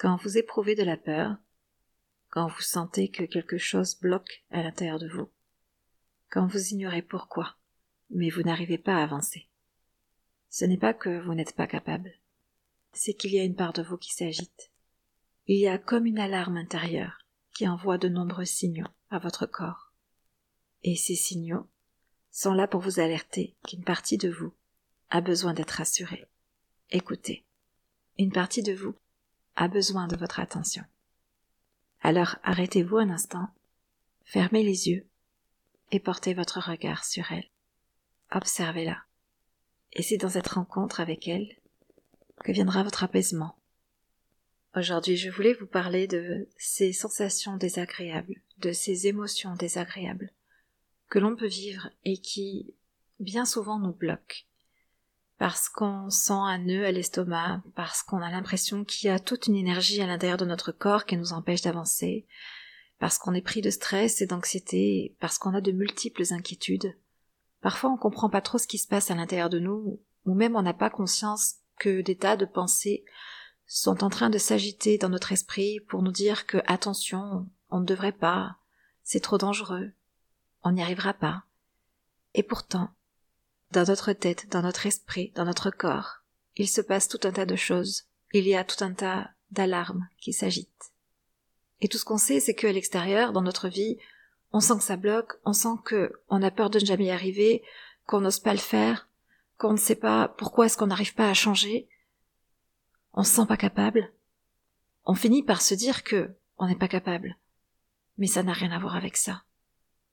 Quand vous éprouvez de la peur, quand vous sentez que quelque chose bloque à l'intérieur de vous, quand vous ignorez pourquoi, mais vous n'arrivez pas à avancer. Ce n'est pas que vous n'êtes pas capable, c'est qu'il y a une part de vous qui s'agite. Il y a comme une alarme intérieure qui envoie de nombreux signaux à votre corps. Et ces signaux sont là pour vous alerter qu'une partie de vous a besoin d'être rassurée. Écoutez, une partie de vous a besoin de votre attention. Alors arrêtez-vous un instant, fermez les yeux et portez votre regard sur elle. Observez-la. Et c'est dans cette rencontre avec elle que viendra votre apaisement. Aujourd'hui, je voulais vous parler de ces sensations désagréables, de ces émotions désagréables que l'on peut vivre et qui bien souvent nous bloquent. Parce qu'on sent un nœud à l'estomac, parce qu'on a l'impression qu'il y a toute une énergie à l'intérieur de notre corps qui nous empêche d'avancer, parce qu'on est pris de stress et d'anxiété, parce qu'on a de multiples inquiétudes. Parfois on comprend pas trop ce qui se passe à l'intérieur de nous, ou même on n'a pas conscience que des tas de pensées sont en train de s'agiter dans notre esprit pour nous dire que attention, on ne devrait pas, c'est trop dangereux, on n'y arrivera pas. Et pourtant, dans notre tête, dans notre esprit, dans notre corps, il se passe tout un tas de choses, il y a tout un tas d'alarmes qui s'agitent. Et tout ce qu'on sait, c'est qu'à l'extérieur, dans notre vie, on sent que ça bloque, on sent que on a peur de ne jamais y arriver, qu'on n'ose pas le faire, qu'on ne sait pas pourquoi est-ce qu'on n'arrive pas à changer. On se sent pas capable. On finit par se dire que on n'est pas capable. Mais ça n'a rien à voir avec ça.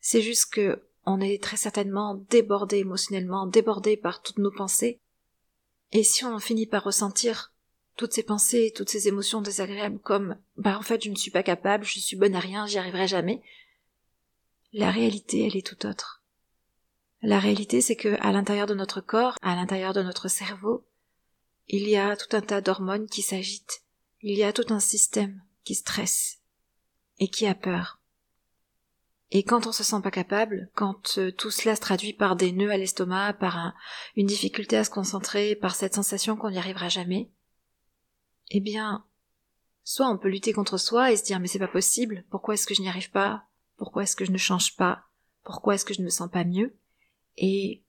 C'est juste que on est très certainement débordé émotionnellement, débordé par toutes nos pensées. Et si on finit par ressentir toutes ces pensées, toutes ces émotions désagréables comme bah en fait je ne suis pas capable, je suis bonne à rien, j'y arriverai jamais. La réalité, elle est tout autre. La réalité, c'est que à l'intérieur de notre corps, à l'intérieur de notre cerveau, il y a tout un tas d'hormones qui s'agitent, il y a tout un système qui stresse et qui a peur. Et quand on se sent pas capable, quand euh, tout cela se traduit par des nœuds à l'estomac, par une difficulté à se concentrer, par cette sensation qu'on n'y arrivera jamais, eh bien, soit on peut lutter contre soi et se dire mais c'est pas possible, pourquoi est-ce que je n'y arrive pas, pourquoi est-ce que je ne change pas, pourquoi est-ce que je ne me sens pas mieux, et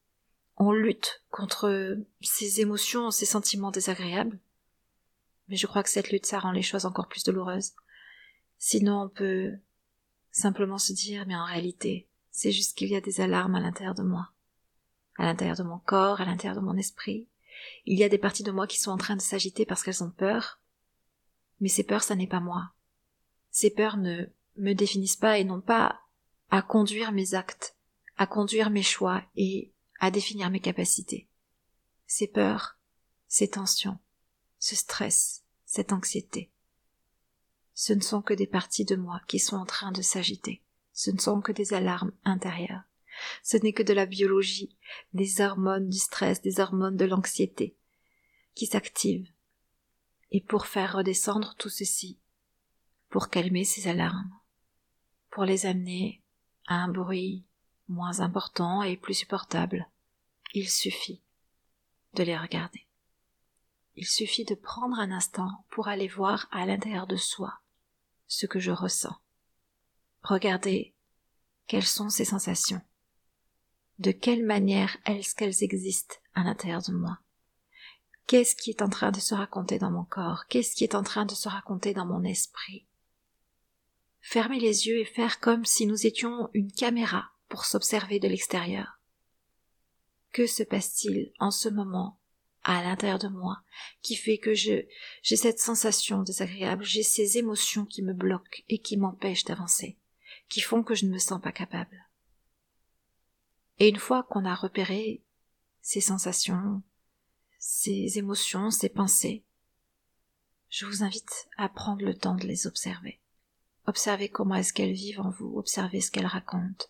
on lutte contre ces émotions, ces sentiments désagréables. Mais je crois que cette lutte, ça rend les choses encore plus douloureuses. Sinon, on peut simplement se dire, mais en réalité, c'est juste qu'il y a des alarmes à l'intérieur de moi, à l'intérieur de mon corps, à l'intérieur de mon esprit. Il y a des parties de moi qui sont en train de s'agiter parce qu'elles ont peur. Mais ces peurs, ça n'est pas moi. Ces peurs ne me définissent pas et n'ont pas à conduire mes actes, à conduire mes choix et à définir mes capacités. Ces peurs, ces tensions, ce stress, cette anxiété, ce ne sont que des parties de moi qui sont en train de s'agiter. Ce ne sont que des alarmes intérieures. Ce n'est que de la biologie, des hormones du stress, des hormones de l'anxiété, qui s'activent. Et pour faire redescendre tout ceci, pour calmer ces alarmes, pour les amener à un bruit moins important et plus supportable, il suffit de les regarder. Il suffit de prendre un instant pour aller voir à l'intérieur de soi ce que je ressens. Regardez quelles sont ces sensations. De quelle manière est-ce qu'elles existent à l'intérieur de moi? Qu'est-ce qui est en train de se raconter dans mon corps? Qu'est-ce qui est en train de se raconter dans mon esprit? Fermer les yeux et faire comme si nous étions une caméra pour s'observer de l'extérieur. Que se passe-t-il en ce moment à l'intérieur de moi qui fait que je j'ai cette sensation désagréable, j'ai ces émotions qui me bloquent et qui m'empêchent d'avancer, qui font que je ne me sens pas capable. Et une fois qu'on a repéré ces sensations, ces émotions, ces pensées, je vous invite à prendre le temps de les observer. Observez comment est-ce qu'elles vivent en vous, observez ce qu'elles racontent.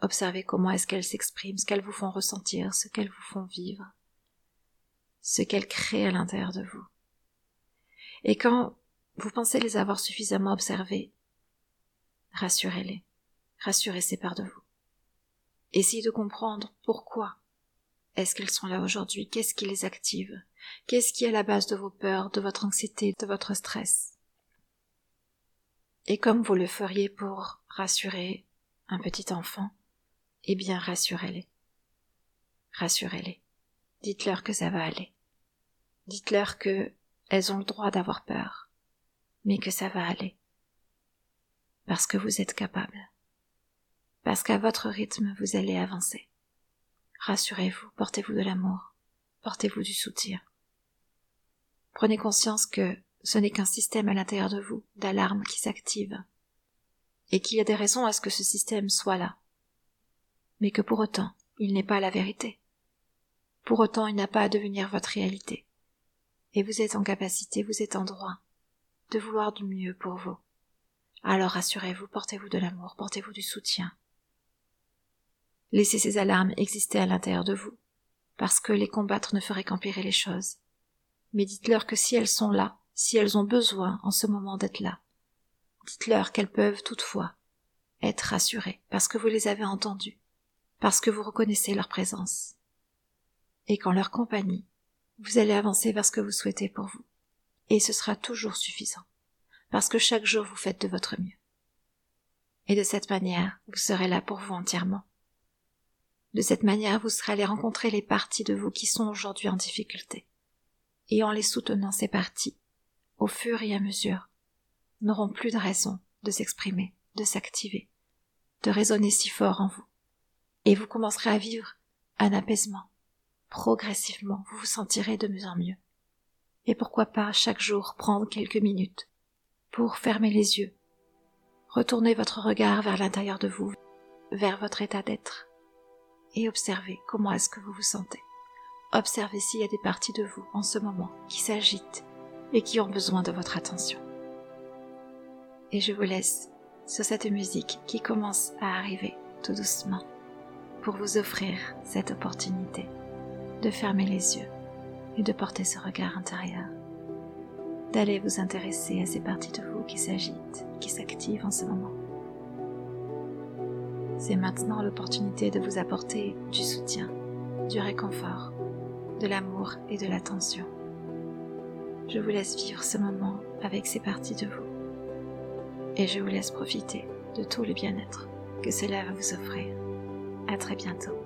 Observez comment est-ce qu'elles s'expriment, ce qu'elles vous font ressentir, ce qu'elles vous font vivre ce qu'elles créent à l'intérieur de vous. Et quand vous pensez les avoir suffisamment observées, rassurez-les, rassurez ces parts de vous. Essayez de comprendre pourquoi est-ce qu'elles sont là aujourd'hui Qu'est-ce qui les active Qu'est-ce qui est à la base de vos peurs, de votre anxiété, de votre stress Et comme vous le feriez pour rassurer un petit enfant, eh bien rassurez-les. Rassurez-les. Dites-leur que ça va aller. Dites-leur que elles ont le droit d'avoir peur, mais que ça va aller. Parce que vous êtes capable. Parce qu'à votre rythme, vous allez avancer. Rassurez-vous, portez-vous de l'amour, portez-vous du soutien. Prenez conscience que ce n'est qu'un système à l'intérieur de vous, d'alarme qui s'active, et qu'il y a des raisons à ce que ce système soit là, mais que pour autant, il n'est pas la vérité. Pour autant, il n'a pas à devenir votre réalité. Et vous êtes en capacité, vous êtes en droit de vouloir du mieux pour vous. Alors rassurez-vous, portez-vous de l'amour, portez-vous du soutien. Laissez ces alarmes exister à l'intérieur de vous, parce que les combattre ne ferait qu'empirer les choses. Mais dites-leur que si elles sont là, si elles ont besoin en ce moment d'être là, dites-leur qu'elles peuvent toutefois être rassurées, parce que vous les avez entendues, parce que vous reconnaissez leur présence, et qu'en leur compagnie, vous allez avancer vers ce que vous souhaitez pour vous. Et ce sera toujours suffisant, parce que chaque jour vous faites de votre mieux. Et de cette manière, vous serez là pour vous entièrement. De cette manière, vous serez allé rencontrer les parties de vous qui sont aujourd'hui en difficulté. Et en les soutenant ces parties, au fur et à mesure, n'auront plus de raison de s'exprimer, de s'activer, de résonner si fort en vous. Et vous commencerez à vivre un apaisement, progressivement, vous vous sentirez de mieux en mieux. Et pourquoi pas chaque jour prendre quelques minutes pour fermer les yeux, retourner votre regard vers l'intérieur de vous, vers votre état d'être, et observer comment est-ce que vous vous sentez. Observez s'il y a des parties de vous en ce moment qui s'agitent et qui ont besoin de votre attention. Et je vous laisse sur cette musique qui commence à arriver tout doucement pour vous offrir cette opportunité de fermer les yeux et de porter ce regard intérieur, d'aller vous intéresser à ces parties de vous qui s'agitent, qui s'activent en ce moment. C'est maintenant l'opportunité de vous apporter du soutien, du réconfort, de l'amour et de l'attention. Je vous laisse vivre ce moment avec ces parties de vous et je vous laisse profiter de tout le bien-être que cela va vous offrir. À très bientôt.